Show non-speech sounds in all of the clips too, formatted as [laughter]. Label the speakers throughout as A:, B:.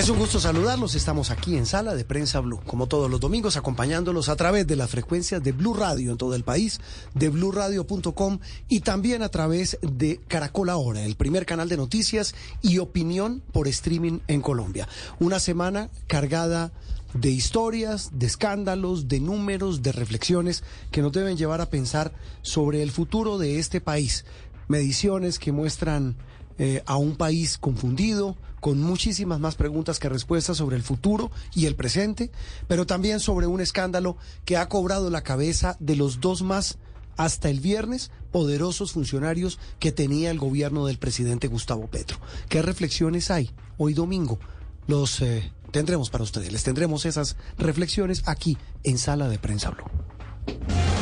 A: Es un gusto saludarlos. Estamos aquí en Sala de Prensa Blue, como todos los domingos, acompañándolos a través de las frecuencias de Blue Radio en todo el país, de bluradio.com y también a través de Caracol Ahora, el primer canal de noticias y opinión por streaming en Colombia. Una semana cargada de historias, de escándalos, de números, de reflexiones que nos deben llevar a pensar sobre el futuro de este país. Mediciones que muestran eh, a un país confundido, con muchísimas más preguntas que respuestas sobre el futuro y el presente, pero también sobre un escándalo que ha cobrado la cabeza de los dos más hasta el viernes poderosos funcionarios que tenía el gobierno del presidente Gustavo Petro. ¿Qué reflexiones hay hoy domingo? Los eh, tendremos para ustedes, les tendremos esas reflexiones aquí en Sala de Prensa Blue.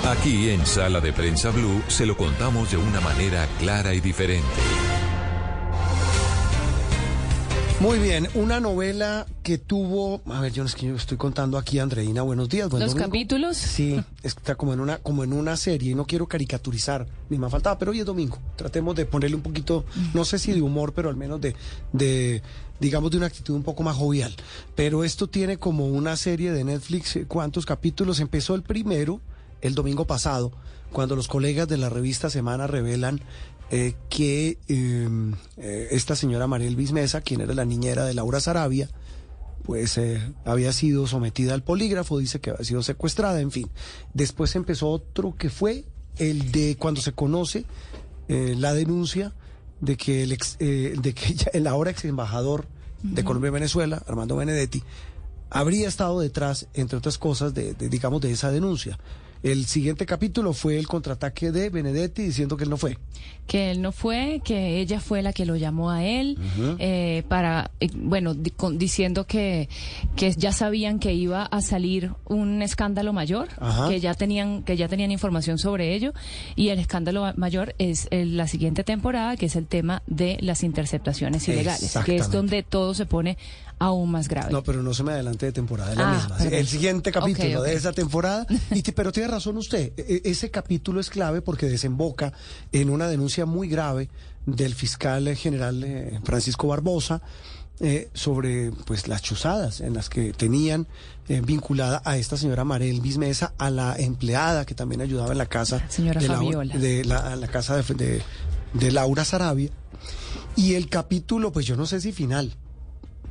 B: Aquí en Sala de Prensa Blue se lo contamos de una manera clara y diferente.
A: Muy bien, una novela que tuvo, a ver, yo es que yo estoy contando aquí, Andreina, buenos días.
C: ¿Los capítulos?
A: Sí, está como en una, como en una serie, y no quiero caricaturizar, ni me faltaba, pero hoy es domingo. Tratemos de ponerle un poquito, no sé si de humor, pero al menos de, de, digamos, de una actitud un poco más jovial. Pero esto tiene como una serie de Netflix, ¿cuántos capítulos? Empezó el primero, el domingo pasado, cuando los colegas de la revista Semana revelan eh, que em, eh, esta señora Mariel Bismesa, quien era la niñera de Laura Sarabia, pues eh, había sido sometida al polígrafo, dice que había sido secuestrada, en fin. Después empezó otro que fue el de cuando se conoce la denuncia de que el, ex, de que el ahora ex embajador de Colombia y Venezuela, Armando Benedetti, habría estado detrás, entre otras cosas, de digamos, de esa denuncia. El siguiente capítulo fue el contraataque de Benedetti diciendo que él no fue.
C: Que él no fue, que ella fue la que lo llamó a él eh, para, eh, bueno, diciendo que, que ya sabían que iba a salir un escándalo mayor, que ya tenían que ya tenían información sobre ello. Y el escándalo mayor es la siguiente temporada, que es el tema de las interceptaciones ilegales, que es donde todo se pone aún más grave.
A: No, pero no se me adelante de temporada, la ah, misma. El siguiente capítulo de esa temporada. Y pero tiene razón usted, e, e, ese capítulo es clave porque desemboca en una denuncia muy grave del fiscal general eh, Francisco Barbosa. Eh, sobre pues las chuzadas en las que tenían eh, vinculada a esta señora Marel Bismesa, a la empleada que también ayudaba en la casa
C: señora
A: de, la, la, casa de, de, de Laura Sarabia. Y el capítulo, pues yo no sé si final,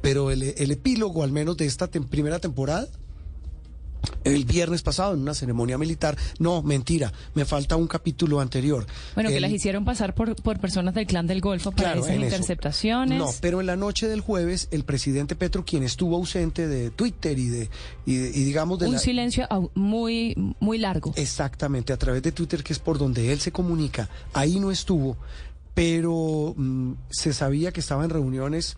A: pero el, epílogo al menos de esta primera temporada el viernes pasado en una ceremonia militar. No, mentira, me falta un capítulo anterior.
C: Bueno, que las hicieron pasar por, por personas del clan del Golfo para esas interceptaciones.
A: No, pero en la noche del jueves, el presidente Petro, quien estuvo ausente de Twitter y de, y, digamos de
C: un silencio muy, muy largo.
A: Exactamente, a través de Twitter, que es por donde él se comunica, ahí no estuvo, pero mm, se sabía que estaba en reuniones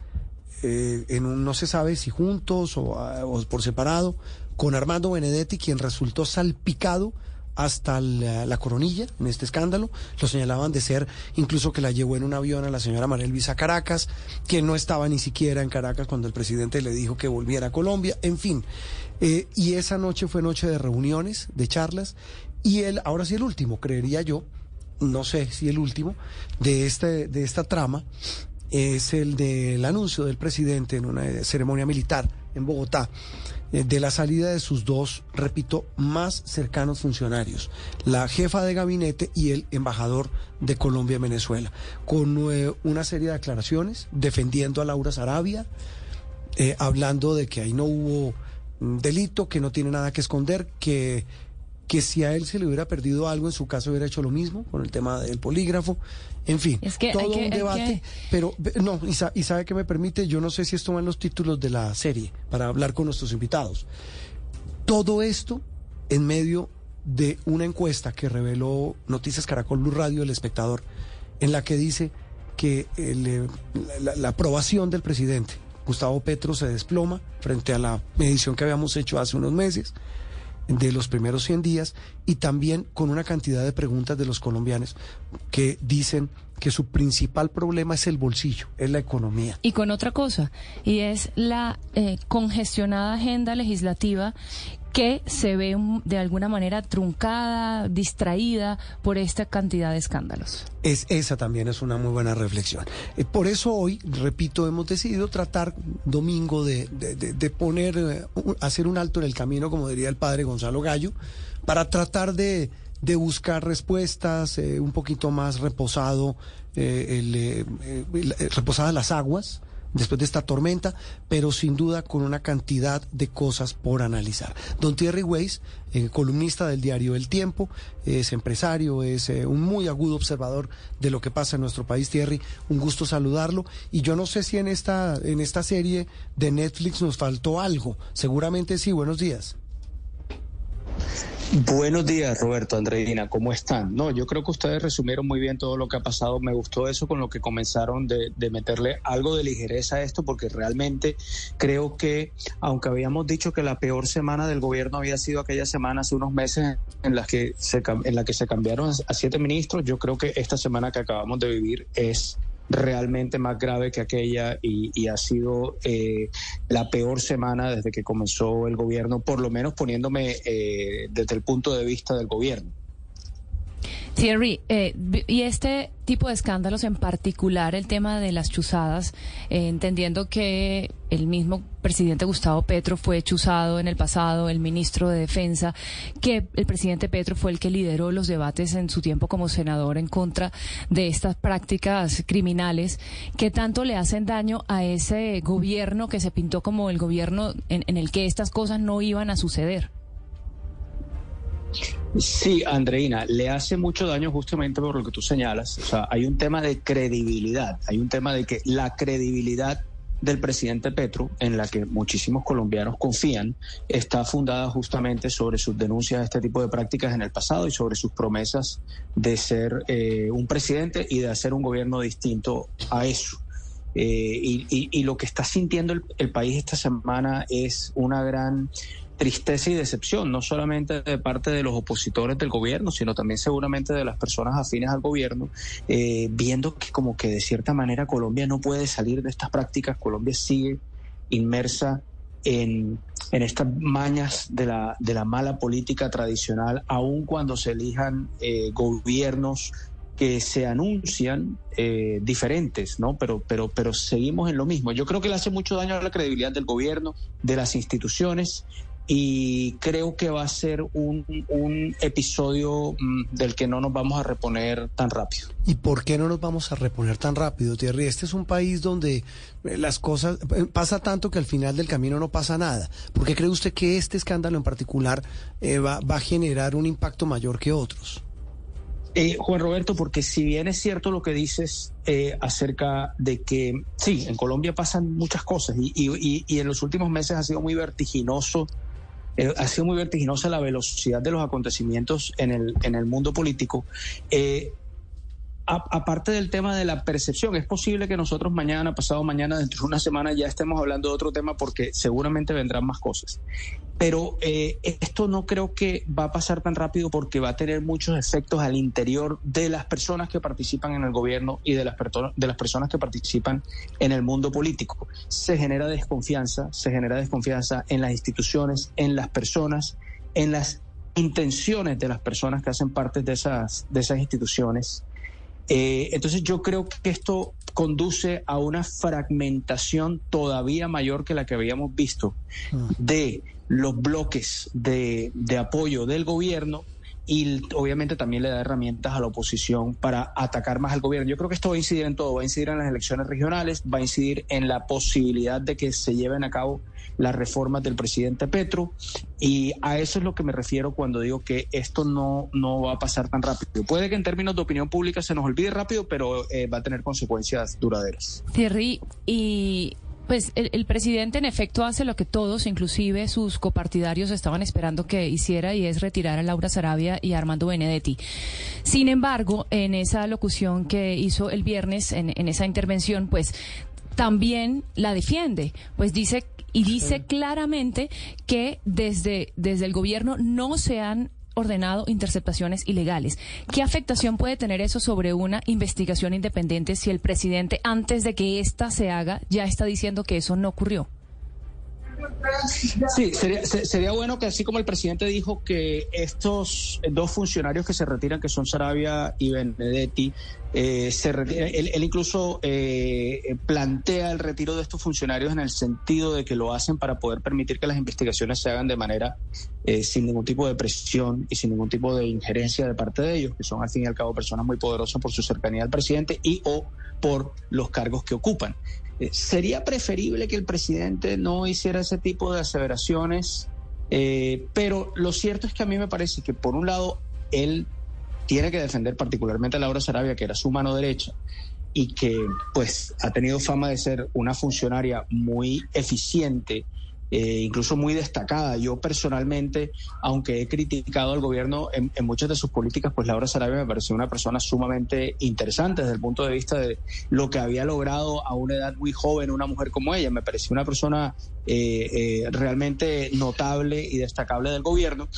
A: eh, en un, no se sabe si juntos ah, o, por separado, con Armando Benedetti, quien resultó salpicado hasta la, coronilla en este escándalo. Lo señalaban de ser incluso que la llevó en un avión a la señora María a Caracas, que no estaba ni siquiera en Caracas cuando el presidente le dijo que volviera a Colombia, en fin. Eh, y esa noche fue noche de reuniones, de charlas, y él, ahora sí el último, creería yo, no sé si el último, de, este, de esta trama, es el del anuncio del presidente en una ceremonia militar en Bogotá eh, de la salida de sus dos, repito, más cercanos funcionarios, la jefa de gabinete y el embajador de Colombia en Venezuela, con eh, una serie de declaraciones defendiendo a Laura Sarabia, eh, hablando de que ahí no hubo mm, delito, que no tiene nada que esconder, que que si a él se le hubiera perdido algo, en su caso hubiera hecho lo mismo con el tema del polígrafo. En fin, todo un debate. Pero no, y, sabe que me permite, yo no sé si esto va en los títulos de la serie para hablar con nuestros invitados. Todo esto en medio de una encuesta que reveló Noticias Caracol Blue Radio, el espectador, en la que dice que eh, la aprobación del presidente Gustavo Petro se desploma frente a la medición que habíamos hecho hace unos meses de los primeros 100 días y también con una cantidad de preguntas de los colombianos que dicen que su principal problema es el bolsillo, es la economía.
C: Y con otra cosa, y es la eh, congestionada agenda legislativa que se ve de alguna manera truncada, distraída por esta cantidad de escándalos.
A: Es, esa también es una muy buena reflexión. Eh, por eso hoy, repito, hemos decidido tratar domingo de, de, poner, eh, hacer un alto en el camino, como diría el padre Gonzalo Gallo, para tratar de, buscar respuestas, eh, un poquito más reposado, reposadas las aguas después de esta tormenta, pero sin duda con una cantidad de cosas por analizar. Don Thierry Weiss, eh, columnista del diario El Tiempo, es empresario, es eh, un muy agudo observador de lo que pasa en nuestro país. Thierry, un gusto saludarlo. Y yo no sé si en esta, en esta serie de Netflix nos faltó algo. Seguramente sí. Buenos días.
D: Buenos días, Roberto, Andreina, ¿cómo están? No, yo creo que ustedes resumieron muy bien todo lo que ha pasado. Me gustó eso con lo que comenzaron de, meterle algo de ligereza a esto, porque realmente creo que, aunque habíamos dicho que la peor semana del gobierno había sido aquella semana hace unos meses en la que se, en la que se cambiaron a siete ministros, yo creo que esta semana que acabamos de vivir es realmente más grave que aquella y, ha sido eh, la peor semana desde que comenzó el gobierno, por lo menos poniéndome eh, desde el punto de vista del gobierno.
C: Thierry, eh, y este tipo de escándalos, en particular el tema de las chuzadas, eh, entendiendo que el mismo presidente Gustavo Petro fue chuzado en el pasado, el ministro de Defensa, que el presidente Petro fue el que lideró los debates en su tiempo como senador en contra de estas prácticas criminales, ¿qué tanto le hacen daño a ese gobierno que se pintó como el gobierno en el que estas cosas no iban a suceder?
D: Sí, Andreina, le hace mucho daño justamente por lo que tú señalas. O sea, hay un tema de credibilidad, hay un tema de que la credibilidad del presidente Petro, en la que muchísimos colombianos confían, está fundada justamente sobre sus denuncias de este tipo de prácticas en el pasado y sobre sus promesas de ser eh, un presidente y de hacer un gobierno distinto a eso. Eh, y, lo que está sintiendo el país esta semana es una gran tristeza y decepción, no solamente de parte de los opositores del gobierno, sino también seguramente de las personas afines al gobierno, eh, viendo que como que de cierta manera Colombia no puede salir de estas prácticas, Colombia sigue inmersa en, en estas mañas de la, de la mala política tradicional, aun cuando se elijan eh, gobiernos que se anuncian eh, diferentes, ¿no? Pero, pero, pero seguimos en lo mismo. Yo creo que le hace mucho daño a la credibilidad del gobierno, de las instituciones, y creo que va a ser un, episodio mm, del que no nos vamos a reponer tan rápido.
A: ¿Y por qué no nos vamos a reponer tan rápido, Thierry? Este es un país donde eh, las cosas eh, pasa tanto que al final del camino no pasa nada. ¿Por qué cree usted que este escándalo en particular eh, va, a generar un impacto mayor que otros?
D: Juan Roberto, porque si bien es cierto lo que dices acerca de que sí, en Colombia pasan muchas cosas y, y en los últimos meses ha sido muy vertiginoso eh, ha sido muy vertiginosa la velocidad de los acontecimientos en el, en el mundo político. Eh, aparte del tema de la percepción, es posible que nosotros mañana, pasado mañana, dentro de una semana ya estemos hablando de otro tema porque seguramente vendrán más cosas. Pero eh, esto no creo que va a pasar tan rápido porque va a tener muchos efectos al interior de las personas que participan en el gobierno y de las, personas que participan en el mundo político. Se genera desconfianza, se genera desconfianza en las instituciones, en las personas, en las intenciones de las personas que hacen parte de esas instituciones eh, entonces yo creo que esto conduce a una fragmentación todavía mayor que la que habíamos visto mm. de los bloques de, de apoyo del gobierno y obviamente también le da herramientas a la oposición para atacar más al gobierno. Yo creo que esto va a incidir en todo, va a incidir en las elecciones regionales, va a incidir en la posibilidad de que se lleven a cabo las reformas del presidente Petro y a eso es lo que me refiero cuando digo que esto no, no va a pasar tan rápido. Puede que en términos de opinión pública se nos olvide rápido, pero eh, va a tener consecuencias duraderas.
C: Thierry, y pues el, presidente en efecto hace lo que todos, inclusive sus copartidarios, estaban esperando que hiciera y es retirar a Laura Sarabia y a Armando Benedetti. Sin embargo, en esa locución que hizo el viernes, en, en esa intervención, pues también la defiende, pues dice y dice claramente que desde, desde el gobierno no se han ordenado interceptaciones ilegales. ¿Qué afectación puede tener eso sobre una investigación independiente si el presidente, antes de que ésta se haga, ya está diciendo que eso no ocurrió?
D: Sí, sería, sería bueno que así como el presidente dijo que estos dos funcionarios que se retiran, que son Sarabia y Benedetti, eh, se él, incluso eh, plantea el retiro de estos funcionarios en el sentido de que lo hacen para poder permitir que las investigaciones se hagan de manera eh, sin ningún tipo de presión y sin ningún tipo de injerencia de parte de ellos, que son al fin y al cabo personas muy poderosas por su cercanía al presidente y o por los cargos que ocupan. Eh, ¿Sería preferible que el presidente no hiciera ese tipo de aseveraciones? Eh, pero lo cierto es que a mí me parece que, por un lado, él tiene que defender particularmente a Laura Sarabia, que era su mano derecha, y que pues ha tenido fama de ser una funcionaria muy eficiente eh, incluso muy destacada. Yo personalmente, aunque he criticado al gobierno en, muchas de sus políticas, pues Laura Sarabia me pareció una persona sumamente interesante desde el punto de vista de lo que había logrado a una edad muy joven una mujer como ella. Me pareció una persona eh, eh, realmente notable y destacable del gobierno.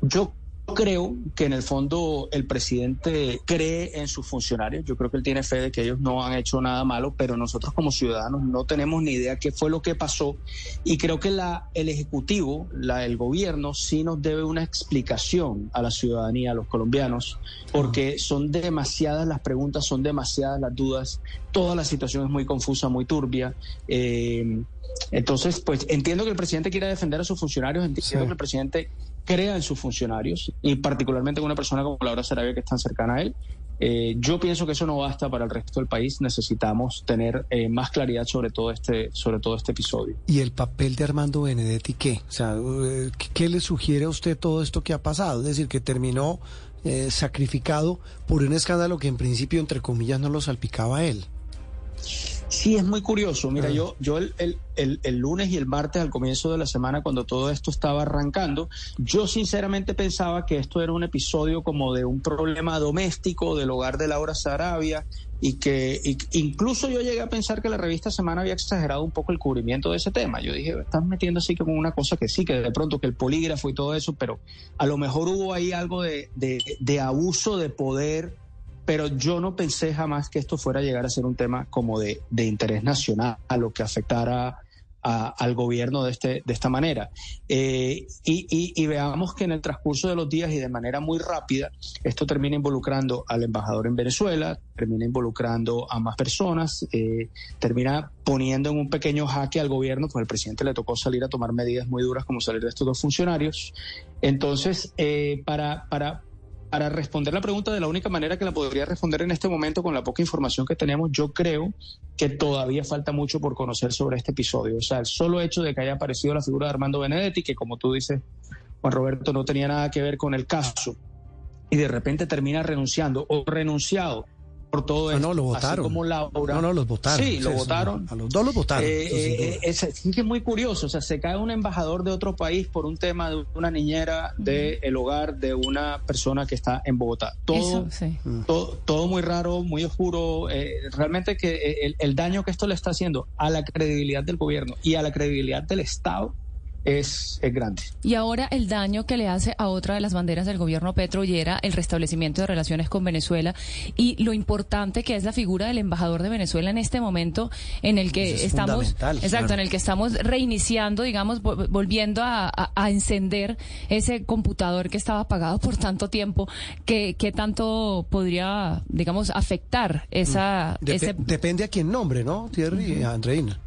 D: Yo creo que en el fondo el presidente cree en sus funcionarios. Yo creo que él tiene fe de que ellos no han hecho nada malo, pero nosotros como ciudadanos no tenemos ni idea qué fue lo que pasó. Y creo que la, el Ejecutivo, la, el gobierno, sí nos debe una explicación a la ciudadanía, a los colombianos, porque son demasiadas las preguntas, son demasiadas las dudas. Toda la situación es muy confusa, muy turbia. Eh, entonces, pues entiendo que el presidente quiera defender a sus funcionarios, entiendo que el presidente crea en sus funcionarios y particularmente en una persona como Laura Sarabia que es tan cercana a él. Eh, yo pienso que eso no basta para el resto del país. Necesitamos tener eh, más claridad sobre todo este sobre todo este episodio.
A: ¿Y el papel de Armando Benedetti qué? O sea, eh, ¿qué le sugiere a usted todo esto que ha pasado? Es decir, que terminó sacrificado por un escándalo que en principio, entre comillas, no lo salpicaba él.
D: Sí, es muy curioso. Mira, ah. yo, yo el, el, el, lunes y el martes, al comienzo de la semana, cuando todo esto estaba arrancando, yo sinceramente pensaba que esto era un episodio como de un problema doméstico del hogar de Laura Sarabia y que incluso yo llegué a pensar que la revista Semana había exagerado un poco el cubrimiento de ese tema. Yo dije, están metiendo así como una cosa que sí, que de pronto que el polígrafo y todo eso, pero a lo mejor hubo ahí algo de, de, de abuso de poder pero yo no pensé jamás que esto fuera a llegar a ser un tema como de, interés nacional, a lo que afectara al gobierno de, este, de esta manera. Eh, y, veamos que en el transcurso de los días y de manera muy rápida, esto termina involucrando al embajador en Venezuela, termina involucrando a más personas, eh, termina poniendo en un pequeño jaque al gobierno, pues el presidente le tocó salir a tomar medidas muy duras como salir de estos dos funcionarios. Entonces, eh, para, para, para responder la pregunta de la única manera que la podría responder en este momento con la poca información que tenemos, yo creo que todavía falta mucho por conocer sobre este episodio. O sea, el solo hecho de que haya aparecido la figura de Armando Benedetti, que como tú dices, Juan Roberto, no tenía nada que ver con el caso, y de repente termina renunciando o renunciado por todo
A: eso. No, lo votaron.
D: como Laura.
A: No, no, los votaron.
D: Sí, lo votaron.
A: A los dos los votaron.
D: Eh, eh, es, que es muy curioso. O sea, se cae un embajador de otro país por un tema de una niñera del el hogar de una persona que está en Bogotá. Todo, todo, todo, muy raro, muy oscuro. Eh, realmente que el, el daño que esto le está haciendo a la credibilidad del gobierno y a la credibilidad del Estado es, grande.
C: Y ahora el daño que le hace a otra de las banderas del gobierno Petro y era el restablecimiento de relaciones con Venezuela y lo importante que es la figura del embajador de Venezuela en este momento en el que estamos, exacto, en el que estamos reiniciando, digamos, volviendo a, encender ese computador que estaba apagado por tanto tiempo, que, que tanto podría, digamos, afectar esa...
A: Depende a quién nombre, ¿no, Thierry Andreina?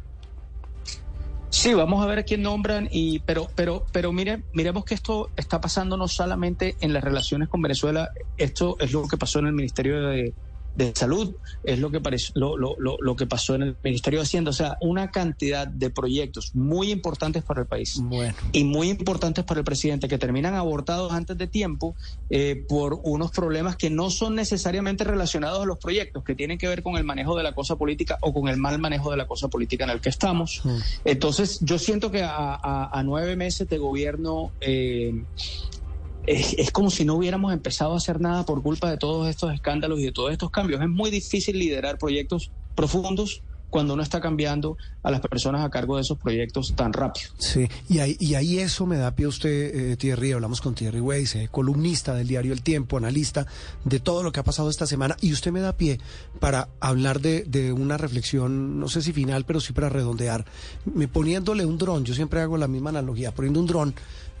D: Sí, vamos a ver a quién nombran, y, pero, pero, pero mire, miremos que esto está pasando no solamente en las relaciones con Venezuela, esto es lo que pasó en el Ministerio de, de salud, es lo que, lo, lo, lo, que pasó en el Ministerio de Hacienda, o sea, una cantidad de proyectos muy importantes para el país y muy importantes para el presidente que terminan abortados antes de tiempo eh, por unos problemas que no son necesariamente relacionados a los proyectos, que tienen que ver con el manejo de la cosa política o con el mal manejo de la cosa política en el que estamos. Entonces, yo siento que a, nueve meses de gobierno... Eh, es, como si no hubiéramos empezado a hacer nada por culpa de todos estos escándalos y de todos estos cambios. Es muy difícil liderar proyectos profundos cuando uno está cambiando a las personas a cargo de esos proyectos tan rápido.
A: Sí, y ahí, y ahí eso me da pie a usted, eh, Thierry, hablamos con Thierry Weiss, eh, columnista del diario El Tiempo, analista de todo lo que ha pasado esta semana, y usted me da pie para hablar de, de una reflexión, no sé si final, pero sí para redondear, me poniéndole un dron, yo siempre hago la misma analogía, poniendo un dron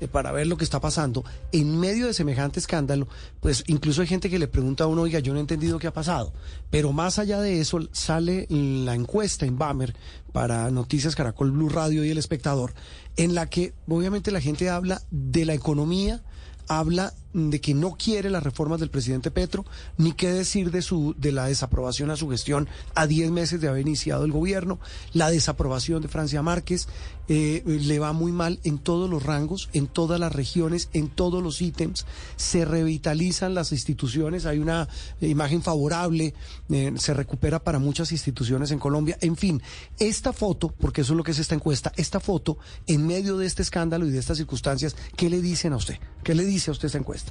A: para ver lo que está pasando. En medio de semejante escándalo, pues incluso hay gente que le pregunta a uno, oiga, yo no he entendido qué ha pasado. Pero más allá de eso, sale la encuesta en Bamer para Noticias Caracol Blue Radio y El Espectador, en la que obviamente la gente habla de la economía, habla de que no quiere las reformas del presidente Petro, ni qué decir de su de la desaprobación a su gestión a 10 meses de haber iniciado el gobierno, la desaprobación de Francia Márquez, eh, le va muy mal en todos los rangos, en todas las regiones, en todos los ítems, se revitalizan las instituciones, hay una imagen favorable, eh, se recupera para muchas instituciones en Colombia, en fin, esta foto, porque eso es lo que es esta encuesta, esta foto, en medio de este escándalo y de estas circunstancias, ¿qué le dicen a usted? ¿Qué le dice a usted esta encuesta?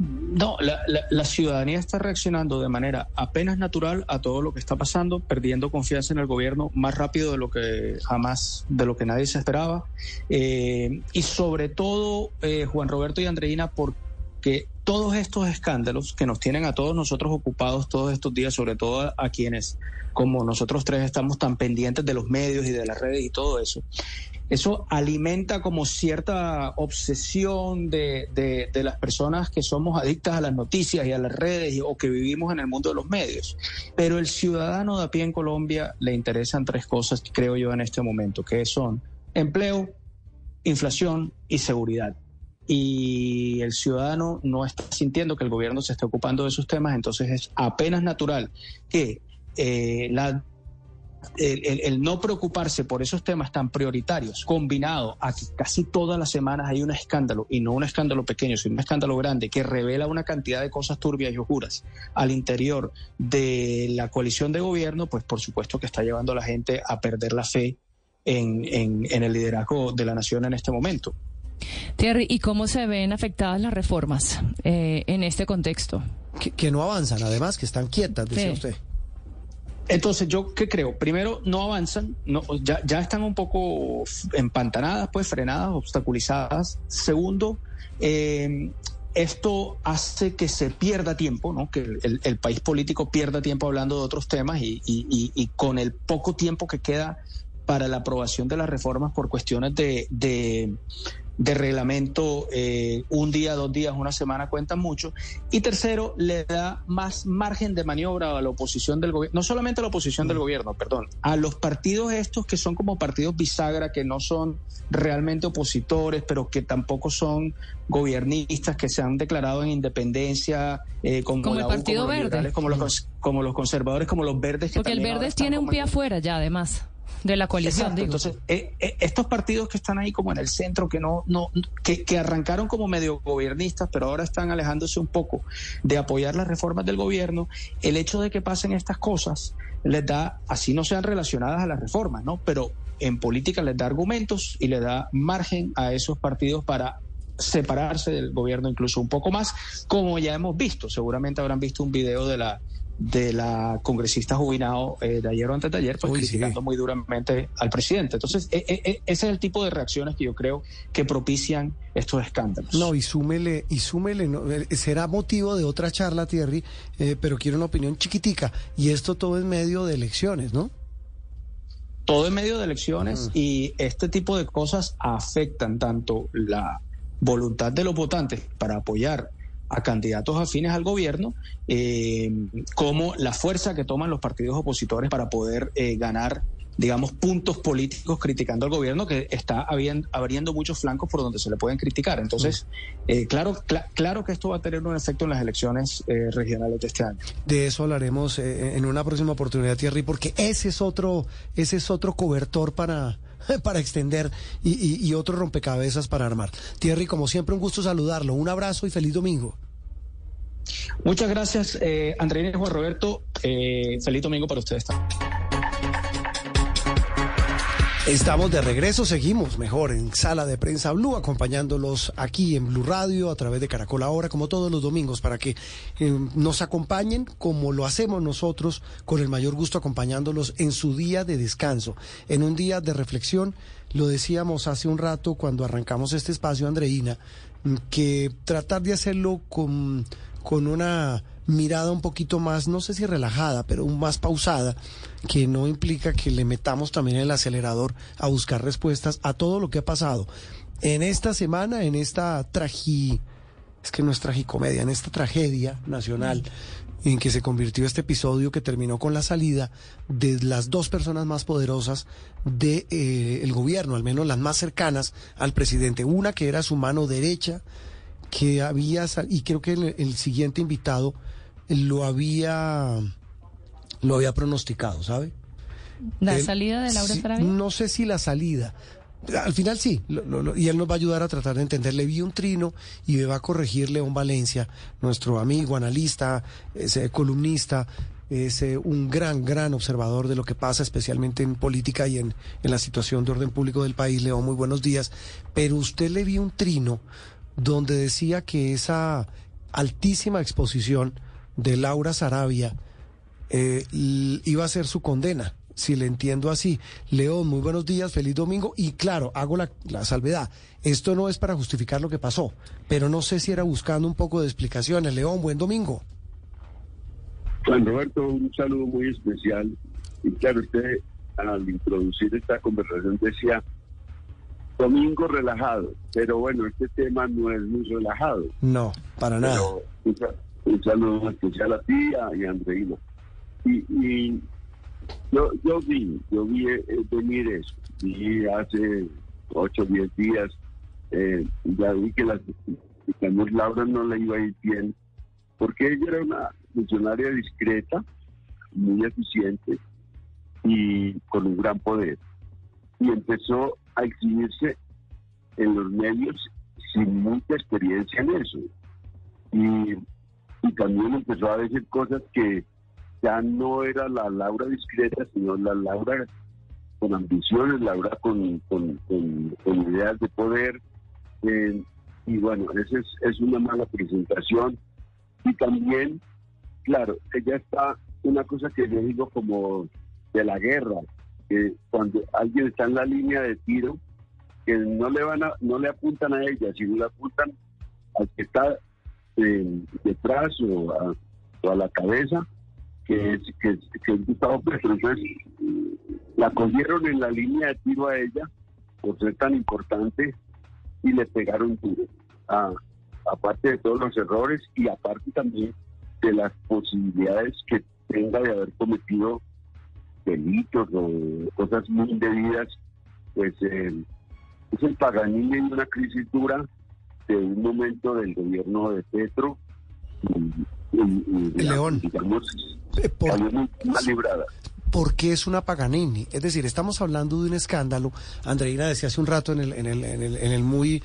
D: No, la, ciudadanía está reaccionando de manera apenas natural a todo lo que está pasando, perdiendo confianza en el gobierno más rápido de lo que jamás, de lo que nadie se esperaba. Eh, y sobre todo, eh, Juan Roberto y Andreina, porque todos estos escándalos que nos tienen a todos nosotros ocupados todos estos días, sobre todo a quienes, como nosotros tres, estamos tan pendientes de los medios y de las redes y todo eso, eso alimenta como cierta obsesión de, de, las personas que somos adictas a las noticias y a las redes o que vivimos en el mundo de los medios. Pero el ciudadano de a pie en Colombia le interesan tres cosas, creo yo, en este momento, que son empleo, inflación y seguridad. Y el ciudadano no está sintiendo que el gobierno se esté ocupando de esos temas, entonces es apenas natural que eh, la el, no preocuparse por esos temas tan prioritarios, combinado a que casi todas las semanas hay un escándalo, y no un escándalo pequeño, sino un escándalo grande, que revela una cantidad de cosas turbias y oscuras al interior de la coalición de gobierno, pues por supuesto que está llevando a la gente a perder la fe en, el liderazgo de la nación en este momento.
C: Thierry, ¿y cómo se ven afectadas las reformas eh, en este contexto?
A: Que, no avanzan, además, que están quietas, decía usted.
D: Entonces, ¿yo qué creo? Primero, no avanzan, no, ya, ya están un poco empantanadas, pues frenadas, obstaculizadas. Segundo, eh, esto hace que se pierda tiempo, ¿no? que el, país político pierda tiempo hablando de otros temas y, con el poco tiempo que queda para la aprobación de las reformas por cuestiones de reglamento, eh, un día, dos días, una semana cuentan mucho. Y tercero, le da más margen de maniobra a la oposición del gobierno, no solamente a la oposición del mm. gobierno, perdón, a los partidos estos que son como partidos bisagra, que no son realmente opositores, pero que tampoco son gobiernistas, que se han declarado en independencia,
C: eh, como, el Partido Verde.
D: como los, como los conservadores, como los verdes.
C: Porque el verde tiene un pie afuera ya, además de la coalición.
D: Entonces, eh, eh, estos partidos que están ahí como en el centro, que no, no, que, que, arrancaron como medio gobiernistas, pero ahora están alejándose un poco de apoyar las reformas del gobierno, el hecho de que pasen estas cosas les da, así no sean relacionadas a las reformas, ¿no? Pero en política les da argumentos y le da margen a esos partidos para separarse del gobierno incluso un poco más, como ya hemos visto. Seguramente habrán visto un video de la de la congresista jubilado eh, de ayer o antes de ayer, pues criticando muy duramente al presidente. Entonces, e, e, e, ese es el tipo de reacciones que yo creo que propician estos escándalos.
A: No, y súmele, y súmele, eh, será motivo de otra charla, Thierry, eh, pero quiero una opinión chiquitica. Y esto todo en medio de elecciones, ¿no?
D: Todo en medio de elecciones y este tipo de cosas afectan tanto la voluntad de los votantes para apoyar a candidatos afines al gobierno, eh, como la fuerza que toman los partidos opositores para poder eh, ganar digamos, puntos políticos criticando al gobierno que está abriendo muchos flancos por donde se le pueden criticar. Entonces, eh, claro, claro que esto va a tener un efecto en las elecciones regionales de este año.
A: De eso hablaremos en una próxima oportunidad, Thierry, porque ese es otro, ese es otro cobertor para [laughs] para extender y, otros rompecabezas para armar. Thierry, como siempre, un gusto saludarlo. Un abrazo y feliz domingo.
D: Muchas gracias, eh, Andrea y Juan Roberto. Eh, feliz domingo para ustedes también.
A: Estamos de regreso, seguimos mejor en Sala de Prensa Blue, acompañándolos aquí en Blue Radio a través de Caracol Ahora, como todos los domingos, para que eh, nos acompañen como lo hacemos nosotros, con el mayor gusto acompañándolos en su día de descanso, en un día de reflexión. Lo decíamos hace un rato cuando arrancamos este espacio, Andreina, que tratar de hacerlo con, con una mirada un poquito más, no sé si relajada, pero más pausada, que no implica que le metamos también el acelerador a buscar respuestas a todo lo que ha pasado. En esta semana, en esta tragi, es que no es tragicomedia, en esta tragedia nacional en que se convirtió este episodio que terminó con la salida de las dos personas más poderosas del de, eh, gobierno, al menos las más cercanas al presidente. Una que era su mano derecha, que había, y creo que el siguiente invitado lo había, lo había pronosticado, ¿sabe?
C: ¿La salida de Laura Sarabia?
A: No sé si la salida. Al final sí, y él nos va a ayudar a tratar de entender. Le vi un trino y me va a corregir León Valencia, nuestro amigo, analista, ese columnista, es un gran, gran observador de lo que pasa, especialmente en política y en, en la situación de orden público del país. León, muy buenos días. Pero usted le vi un trino donde decía que esa altísima exposición de Laura Sarabia eh, iba a ser su condena, si le entiendo así. León, muy buenos días, feliz domingo. Y claro, hago la, la, salvedad. Esto no es para justificar lo que pasó, pero no sé si era buscando un poco de explicaciones. León, buen domingo.
E: Juan Roberto, un saludo muy especial. Y claro, usted al introducir esta conversación decía domingo relajado, pero bueno, este tema no es muy relajado.
A: No, para nada
E: un saludo especial a ti y a Andreina. Y, yo, yo vi, yo vi eh, venir eso, vi hace ocho o diez días, eh, ya vi que la Laura no le iba a ir bien, porque ella era una funcionaria discreta, muy eficiente y con un gran poder. Y empezó a exhibirse en los medios sin mucha experiencia en eso. Y y también empezó a decir cosas que ya no era la Laura discreta, sino la Laura con ambiciones, Laura con, con, ideas de poder. Eh, y bueno, esa es, es una mala presentación. Y también, claro, ella está, una cosa que yo digo como de la guerra, que cuando alguien está en la línea de tiro, que no le van a, no le apuntan a ella, sino le apuntan al que está detrás o a, la cabeza, que es, que, que. Entonces, la cogieron en la línea de tiro a ella por ser tan importante y le pegaron duro. aparte de todos los errores y aparte también de las posibilidades que tenga de haber cometido delitos o cosas muy indebidas, pues eh, es el Paganini en una crisis dura de un momento del gobierno de Petro y,
A: León,
E: digamos, eh, por, librada.
A: ¿Por qué es una Paganini? Es decir, estamos hablando de un escándalo. Andreina decía hace un rato en el, en el, en el, en el muy,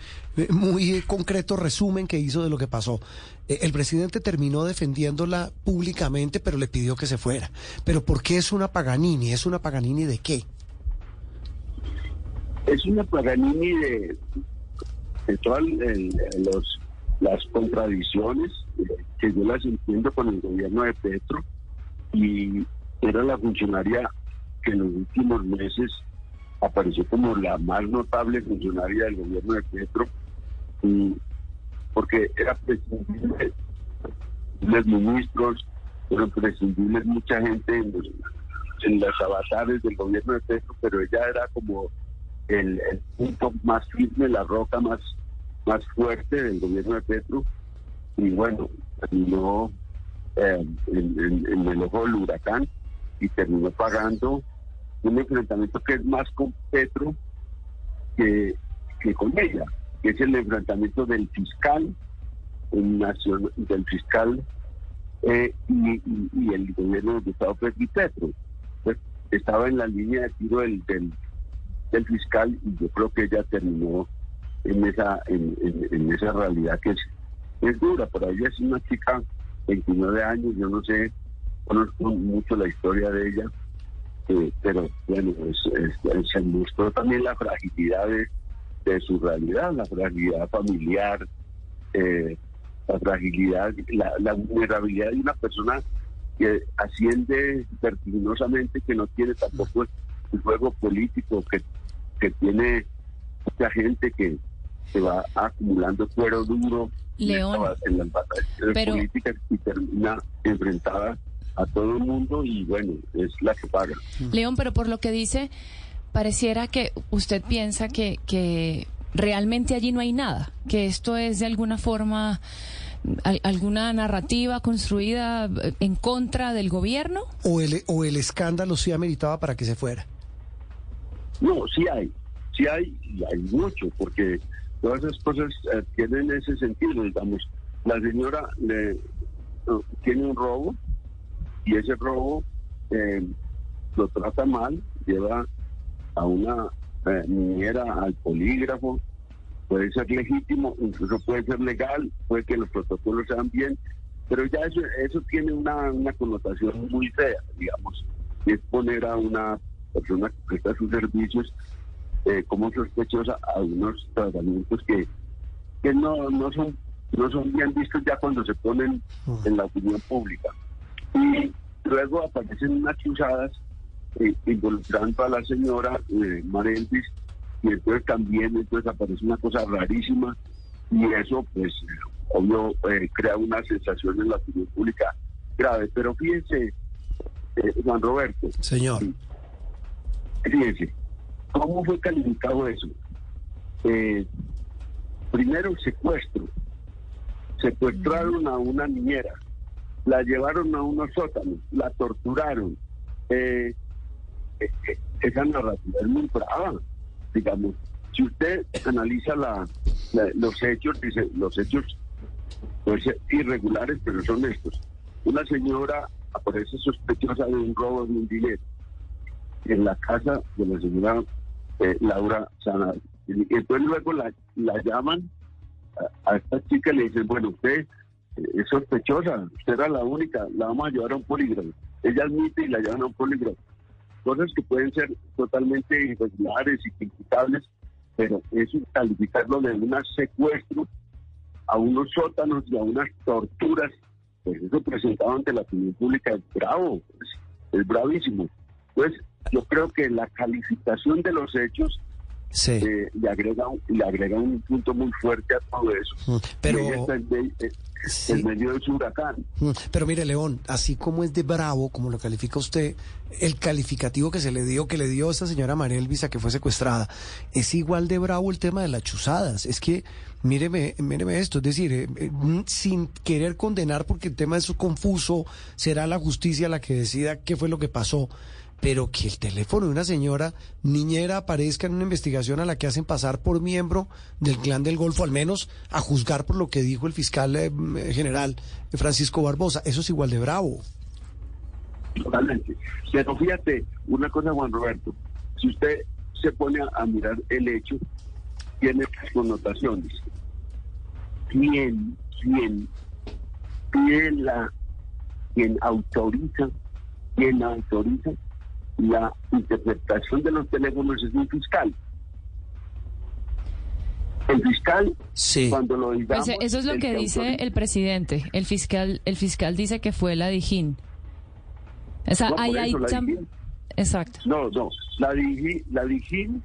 A: muy concreto resumen que hizo de lo que pasó. Eh, el presidente terminó defendiéndola públicamente, pero le pidió que se fuera. Pero ¿por qué es una Paganini? ¿Es una Paganini de qué?
E: Es una Paganini de, de todas los, las contradicciones eh, que yo las entiendo con el gobierno de Petro y era la funcionaria que en los últimos meses apareció como la más notable funcionaria del gobierno de Petro porque era prescindible los ministros, fueron prescindibles mucha gente en, en las avatares del gobierno de Petro, pero ella era como el, punto más firme, la roca más, más fuerte del gobierno de Petro. Y bueno, terminó eh, en, el ojo del huracán y terminó pagando un enfrentamiento que es más con Petro que, que con ella, que es el enfrentamiento del fiscal nacional, del fiscal eh, y, el gobierno de Gustavo Petro. Pues, estaba en la línea de tiro del, del del fiscal y yo creo que ella terminó en esa en, esa realidad que es, es dura, pero ella es una chica 29 años, yo no sé, conozco mucho la historia de ella, eh, pero bueno, se mostró también la fragilidad de, su realidad, la fragilidad familiar, eh, la fragilidad, la, vulnerabilidad de una persona que asciende vertiginosamente, que no tiene tampoco juego político, que, que tiene mucha gente que se va acumulando cuero duro
C: León,
E: en las batallas políticas y termina enfrentada a todo el mundo y bueno, es la que paga.
C: León, pero por lo que dice, pareciera que usted piensa que, que realmente allí no hay nada, que esto es de alguna forma alguna narrativa construida en contra del gobierno?
A: ¿O el, o el escándalo sí ameritaba para que se fuera?
E: No, sí hay, sí hay, y hay mucho, porque todas esas cosas eh, tienen ese sentido, digamos. La señora le, tiene un robo y ese robo eh, lo trata mal, lleva a una eh, niñera al polígrafo, puede ser legítimo, incluso puede ser legal, puede que los protocolos sean bien, pero ya eso, eso tiene una, una connotación muy fea, digamos, es poner a una persona que presta sus servicios eh, como sospechosa a unos tratamientos que, que no, no son no son bien vistos ya cuando se ponen en la opinión pública. Y luego aparecen unas chuzadas eh, involucrando a la señora eh, y entonces también entonces aparece una cosa rarísima y eso pues obvio eh, crea una sensación en la opinión pública grave. Pero fíjense, eh, Juan Roberto.
A: Señor.
E: Fíjense, ¿cómo fue calificado eso? primero secuestro, secuestraron a una niñera, la llevaron a unos sótanos, la torturaron. Eh, eh, eh, esa narrativa es muy brava, digamos. Si usted analiza la, los hechos, dice, los hechos pueden ser irregulares, pero son estos. Una señora aparece sospechosa de un robo de un dinero en la casa de la señora Laura Sana. Y entonces luego la, la llaman a, esta chica le dicen, bueno, usted es sospechosa, usted era la única, la vamos a llevar a un polígrafo. Ella admite y la llevan a un polígrafo. Cosas que pueden ser totalmente irregulares y imputables, pero eso calificarlo de un secuestro a unos sótanos y a unas torturas, pues eso presentado ante la opinión pública es bravo, es, bravísimo. Pues yo creo que la calificación de los hechos sí. Eh, le, agrega, le agrega un punto muy fuerte a todo eso. Mm,
A: pero...
E: En medio de su huracán. Mm,
A: pero mire, León, así como es de bravo, como lo califica usted, el calificativo que se le dio, que le dio a esta señora María Elvisa que fue secuestrada, es igual de bravo el tema de las chuzadas. Es que, míreme, míreme esto, es decir, eh, eh, mm, sin querer condenar porque el tema es confuso, será la justicia la que decida qué fue lo que pasó pero que el teléfono de una señora niñera aparezca en una investigación a la que hacen pasar por miembro del clan del Golfo, al menos a juzgar por lo que dijo el fiscal eh, general Francisco Barbosa. Eso es igual de bravo.
E: Totalmente. Pero fíjate, una cosa, Juan Roberto, si usted se pone a, mirar el hecho, tiene connotaciones. ¿Quién, quién, quién la, quién autoriza, quién autoriza la interpretación de los teléfonos es un fiscal. El fiscal, cuando lo digamos...
C: Pues eso es lo que, dice el presidente. El fiscal el fiscal dice que fue la Dijín. O sea, hay... Exacto.
E: No, no. La Dijín, la Dijín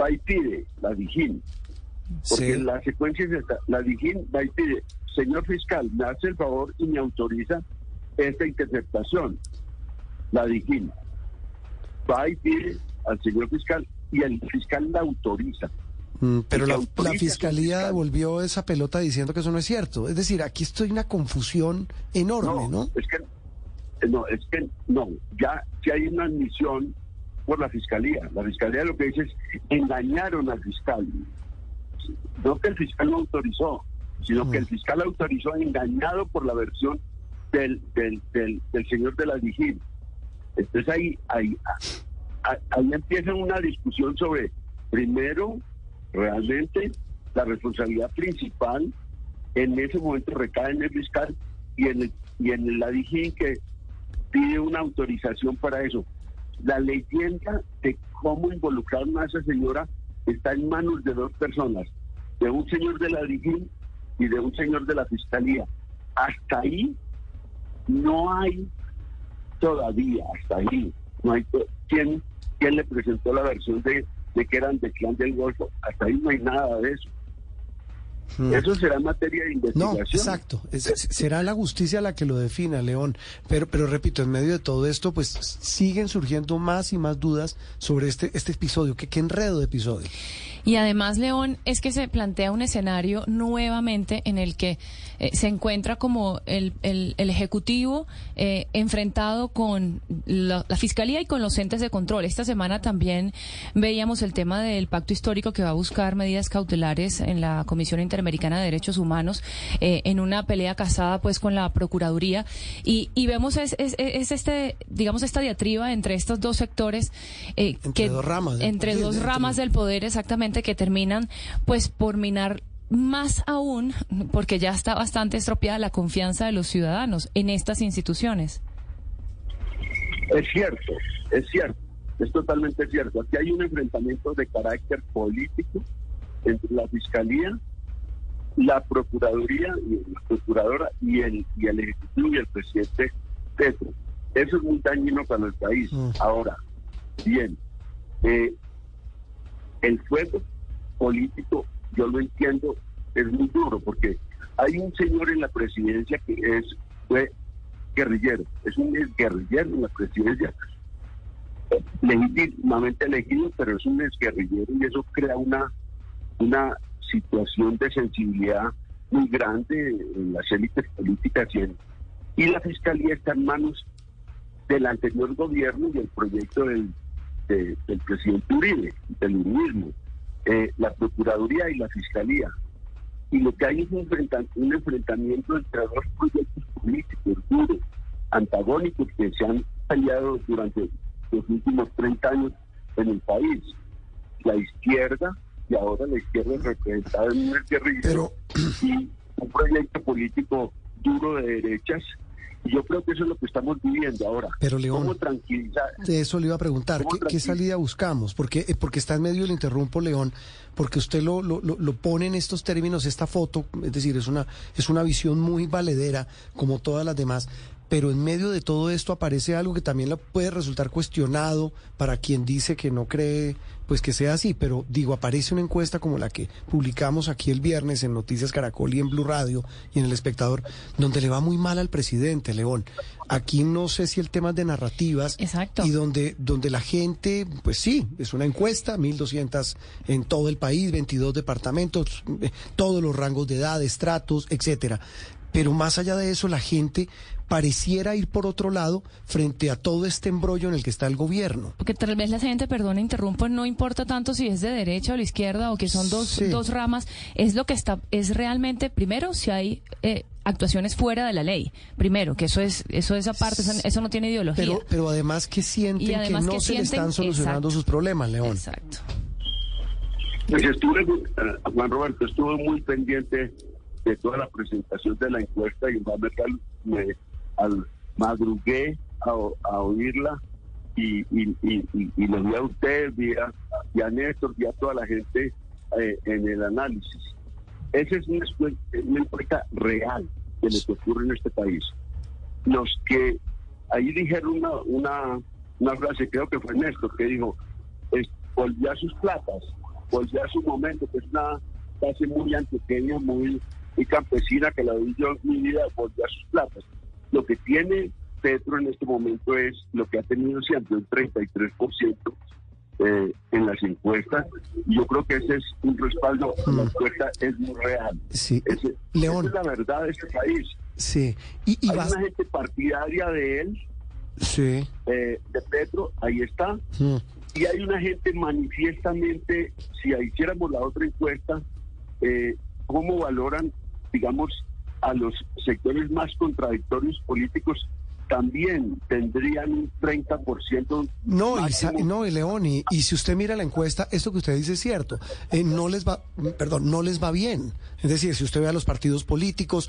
E: va y pide, la Dijín. Porque la secuencia es esta. La Dijín va y pide, señor fiscal, me hace el favor y me autoriza esta interpretación. La Dijín va y pide al señor fiscal y el fiscal la autoriza.
A: Mm, pero la, fiscalía devolvió esa pelota diciendo que eso no es cierto. Es decir, aquí estoy una confusión enorme, ¿no?
E: Es que no, es que no, ya, si hay una admisión por la fiscalía. La fiscalía lo que dice es engañaron al fiscal. No que el fiscal lo autorizó, sino que el mm. fiscal autorizó engañado por la versión del, del, del, señor de la vigilia. Entonces ahí, ahí, ahí empieza una discusión sobre, primero, realmente la responsabilidad principal en ese momento recae en el fiscal y en, el, y en la DIGIN que pide una autorización para eso. la leyenda de cómo involucraron a esa señora está en manos de dos personas, de un señor de la DIGIN y de un señor de la Fiscalía. Hasta ahí no hay todavía, hasta ahí, no hay quién, quién le presentó la versión de, de que eran de clan del Golfo. Hasta ahí no hay nada de eso. Hmm. Eso será materia de investigación. No,
A: exacto. será la justicia la que lo defina, León. Pero, pero repito, en medio de todo esto, pues siguen surgiendo más y más dudas sobre este, este episodio. ¿Qué, qué enredo de episodio?
C: Y además, León, es que se plantea un escenario nuevamente en el que eh, se encuentra como el, el, Ejecutivo eh, enfrentado con la, Fiscalía y con los entes de control. Esta semana también veíamos el tema del pacto histórico que va a buscar medidas cautelares en la Comisión Interamericana de Derechos Humanos eh, en una pelea casada pues con la Procuraduría. Y, y vemos es, es, este, digamos, esta diatriba entre estos dos sectores.
A: entre que, dos ramas.
C: Entre dos ramas del poder, exactamente que terminan pues por minar más aún, porque ya está bastante estropeada la confianza de los ciudadanos en estas instituciones.
E: Es cierto, es cierto, es totalmente cierto. Aquí hay un enfrentamiento de carácter político entre la Fiscalía, la Procuraduría, y la Procuradora y el, y el Ejecutivo y el presidente Petro. Eso es muy dañino para el país. Mm. Ahora, bien, eh, el fuego político, yo lo entiendo, es muy duro, porque hay un señor en la presidencia que es fue guerrillero, es un guerrillero en la presidencia, legítimamente elegido, pero es un guerrillero y eso crea una, una situación de sensibilidad muy grande en las élites políticas y, y la fiscalía está en manos del anterior gobierno y el proyecto del, del presidente Uribe, del uribismo. Eh, la Procuraduría y la Fiscalía. Y lo que hay es un, enfrentamiento entre dos proyectos políticos duros, antagónicos, que se han peleado durante los últimos 30 años en el país. La izquierda, y ahora la izquierda representada en un guerrillero, y un proyecto político duro de derechas yo creo que eso es lo que estamos viviendo ahora.
A: Pero León,
E: ¿Cómo tranquilizar?
A: De eso le iba a preguntar, ¿qué, salida buscamos? Porque, eh, porque está en medio, le interrumpo, León, porque usted lo, lo, lo, pone en estos términos, esta foto, es decir, es una, es una visión muy valedera, como todas las demás, pero en medio de todo esto aparece algo que también puede resultar cuestionado para quien dice que no cree pues que sea así, pero digo, aparece una encuesta como la que publicamos aquí el viernes en Noticias Caracol y en Blue Radio y en El Espectador, donde le va muy mal al presidente, León. Aquí no sé si el tema es de narrativas
C: Exacto.
A: y donde donde la gente, pues sí, es una encuesta, 1200 en todo el país, 22 departamentos, eh, todos los rangos de edad, estratos, etcétera. Pero más allá de eso, la gente pareciera ir por otro lado frente a todo este embrollo en el que está el gobierno.
C: Porque tal vez la gente, perdón, interrumpo, no importa tanto si es de derecha o de izquierda o que son dos, dos ramas, es lo que está, es realmente, primero, si hay eh, actuaciones fuera de la ley, primero, que eso es, eso es aparte, eso, no tiene ideología.
A: Pero, pero además que sienten que no se le están solucionando sus problemas, León.
C: Exacto.
E: Pues estuve, eh, Juan Roberto, estuve muy pendiente de toda la presentación de la encuesta y me, al madrugué a, oírla y, y, y, lo vi a usted, vi a, a Néstor, vi a toda la gente eh, en el análisis. Esa es una, una encuesta real de lo que ocurre en este país. Los que ahí dijeron una, una, una frase, creo que fue Néstor, que dijo, es, volvió a sus platas, volvió a su momento, que es una frase muy antioqueña, muy, muy campesina, que la vi yo en mi vida, volvió a sus platas. Lo que tiene Petro en este momento es lo que ha tenido siempre, un 33% eh, en las encuestas. Y yo creo que ese es un respaldo, la mm. encuesta es muy real.
A: Sí.
E: León. Esa es la verdad de este país.
A: Sí.
E: Y, Hay una gente partidaria de él,
A: sí.
E: Eh, de Petro, ahí está. Mm. Y hay una gente manifiestamente, si hiciéramos la otra encuesta, eh, cómo valoran, digamos, a los sectores más contradictorios políticos también tendrían un 30%.
A: No, y, no, y León, y, si usted mira la encuesta, esto que usted dice es cierto. Eh, no les va, perdón, no les va bien. Es decir, si usted ve a los partidos políticos,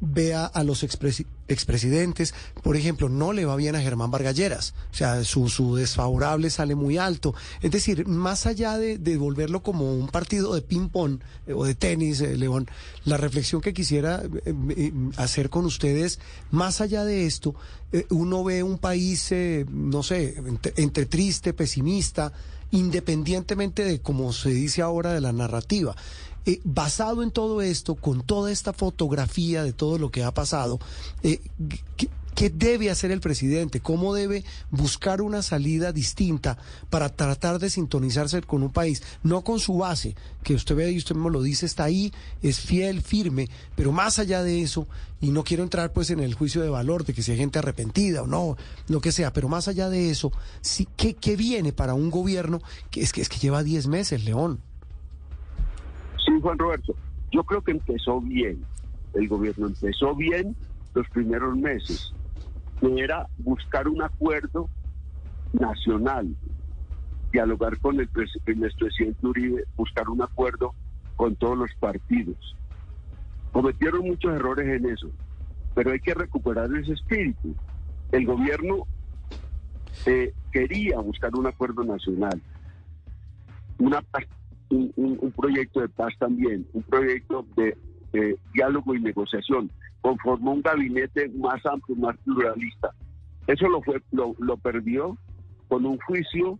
A: vea a los expresidentes, por ejemplo, no le va bien a Germán Vargalleras, o sea, su, su desfavorable sale muy alto. Es decir, más allá de, de volverlo como un partido de ping-pong eh, o de tenis, eh, León, la reflexión que quisiera eh, hacer con ustedes, más allá de esto, uno ve un país, no sé, entre triste, pesimista, independientemente de cómo se dice ahora de la narrativa. Eh, basado en todo esto, con toda esta fotografía de todo lo que ha pasado, eh, ¿qué, debe hacer el presidente? ¿Cómo debe buscar una salida distinta para tratar de sintonizarse con un país? No con su base, que usted ve y usted mismo lo dice, está ahí, es fiel, firme, pero más allá de eso, y no quiero entrar pues en el juicio de valor de que si hay gente arrepentida o no, lo que sea, pero más allá de eso, sí, ¿qué, qué viene para un gobierno que es que, es que lleva 10 meses, León?
E: Sí, Juan Roberto, yo creo que empezó bien. El gobierno empezó bien los primeros meses, era buscar un acuerdo nacional, dialogar con el, nuestro presidente Uribe, buscar un acuerdo con todos los partidos. Cometieron muchos errores en eso, pero hay que recuperar ese espíritu. El gobierno eh, quería buscar un acuerdo nacional, una un, proyecto de paz también, un proyecto de, diálogo y negociación. Conformó un gabinete más amplio, más pluralista. Eso lo, fue, lo, perdió con un juicio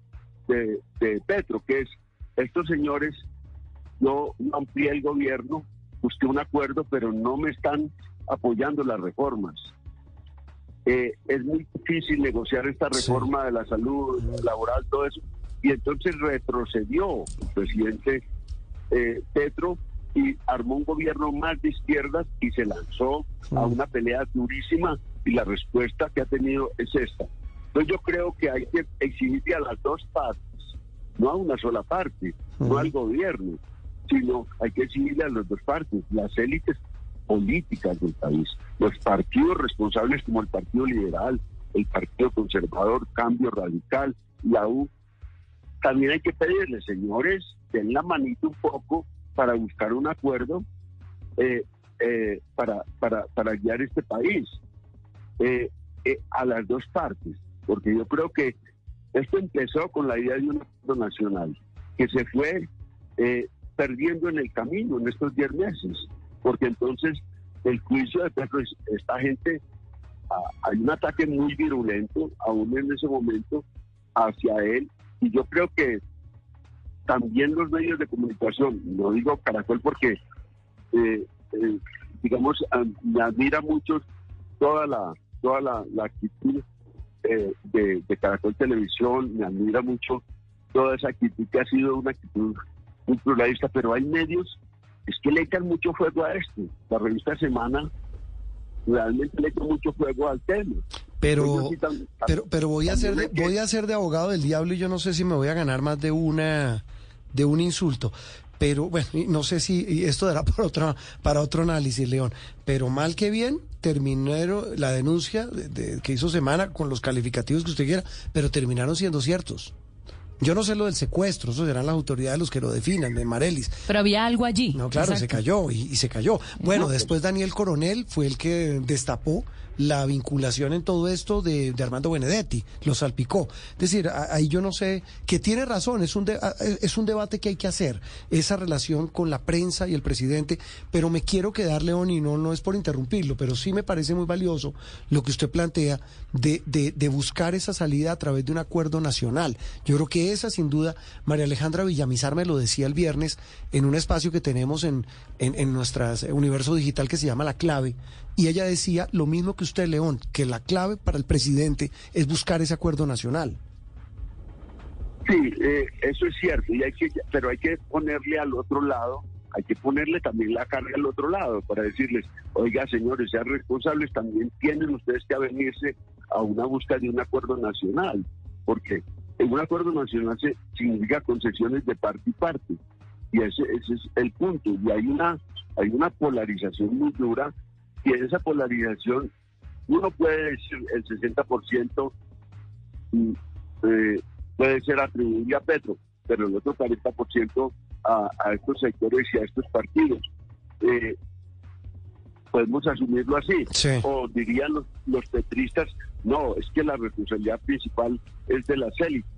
E: de, Petro, que es, estos señores, yo no amplié el gobierno, busqué un acuerdo, pero no me están apoyando las reformas. Eh, es muy difícil negociar esta reforma de la salud laboral, todo eso, y entonces retrocedió el presidente eh, Petro y armó un gobierno más de izquierdas y se lanzó a una pelea durísima y la respuesta que ha tenido es esta. Entonces yo creo que hay que exhibirle a las dos partes, no a una sola parte, no al gobierno, sino hay que exhibirle a las dos partes, las élites políticas del país, los partidos responsables como el Partido Liberal, el Partido Conservador, Cambio Radical, la U, también hay que pedirle, señores, den la manito un poco para buscar un acuerdo eh, eh, para, para, para guiar este país eh, a las dos partes, porque yo creo que esto empezó con la idea de un acuerdo nacional, que se fue perdiendo en el camino en estos 10 meses, porque entonces el juicio de Petro, esta gente, ah, hay un ataque muy virulento aún en ese momento hacia él y yo creo que también los medios de comunicación, no digo Caracol porque, eh, eh, digamos, me admira mucho toda la, toda la, actitud eh, de, Caracol Televisión, me admira mucho toda esa actitud que ha sido una actitud muy pluralista, pero hay medios es que le echan mucho fuego a esto. La revista Semana realmente le echa mucho fuego al tema.
A: Pero, pero, pero voy a ser de, voy a ser de abogado del diablo y yo no sé si me voy a ganar más de una de un insulto. Pero bueno, no sé si esto dará para otro, para otro análisis, León. Pero mal que bien, terminó la denuncia de, que hizo Semana con los calificativos que usted quiera, pero terminaron siendo ciertos. Yo no sé lo del secuestro, eso serán las autoridades los que lo definan, de Marelis.
C: Pero había algo allí.
A: No, claro, se cayó y, se cayó. Bueno, después Daniel Coronel fue el que destapó la vinculación en todo esto de, Armando Benedetti, lo salpicó. Es decir, ahí yo no sé, que tiene razón, es un, es un debate que hay que hacer, esa relación con la prensa y el presidente, pero me quiero quedar, León, y no, no es por interrumpirlo, pero sí me parece muy valioso lo que usted plantea de, de, buscar esa salida a través de un acuerdo nacional. Yo creo que esa, sin duda, María Alejandra Villamizar me lo decía el viernes en un espacio que tenemos en, en, en nuestro universo digital que se llama La Clave, y ella decía lo mismo que usted, León, que la clave para el presidente es buscar ese acuerdo nacional.
E: Sí, eh, eso es cierto, y hay que, pero hay que ponerle al otro lado, hay que ponerle también la carga al otro lado para decirles, oiga señores, sean responsables, también tienen ustedes que avenirse a una búsqueda de un acuerdo nacional, porque en un acuerdo nacional se significa concesiones de parte y parte, y ese, ese es el punto, y hay una, hay una polarización muy dura y en esa polarización uno puede decir el 60% mm, eh, puede ser atribuido a Petro, pero el otro 40% a, a estos sectores y a estos partidos. Eh, podemos asumirlo así. O dirían los, los petristas, no, es que la responsabilidad principal es de las élites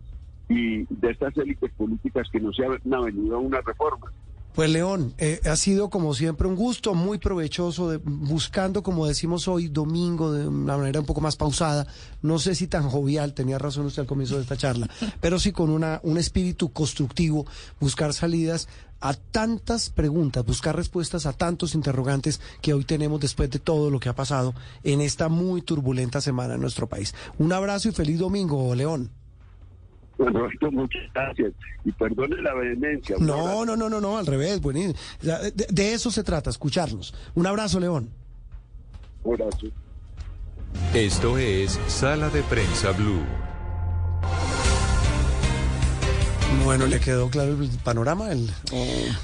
E: y de estas élites políticas que no se han venido a una reforma.
A: Pues León, eh, ha sido como siempre un gusto muy provechoso, de, buscando, como decimos hoy, domingo, de una manera un poco más pausada, no sé si tan jovial, tenía razón usted al comienzo de esta charla, [laughs] pero sí con una, un espíritu constructivo, buscar salidas a tantas preguntas, buscar respuestas a tantos interrogantes que hoy tenemos después de todo lo que ha pasado en esta muy turbulenta semana en nuestro país. Un abrazo y feliz domingo, León.
E: Muchas gracias. Y perdone la vehemencia.
A: No, no, no, no, no, al revés. Buenísimo. De, eso se trata, escucharnos. Un abrazo, León.
E: Un abrazo.
B: Esto es Sala de Prensa Blue.
A: Bueno, ¿le quedó claro el panorama? El,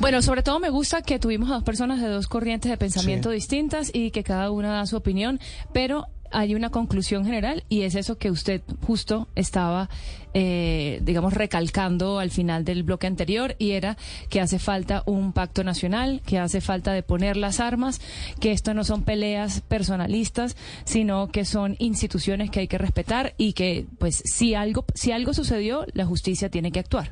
C: Bueno, sobre todo me gusta que tuvimos a dos personas de dos corrientes de pensamiento distintas y que cada una da su opinión, pero hay una conclusión general y es eso que usted justo estaba, eh, digamos, recalcando al final del bloque anterior y era que hace falta un pacto nacional, que hace falta de poner las armas, que esto no son peleas personalistas, sino que son instituciones que hay que respetar y que, pues, si algo, si algo sucedió, la justicia tiene que actuar.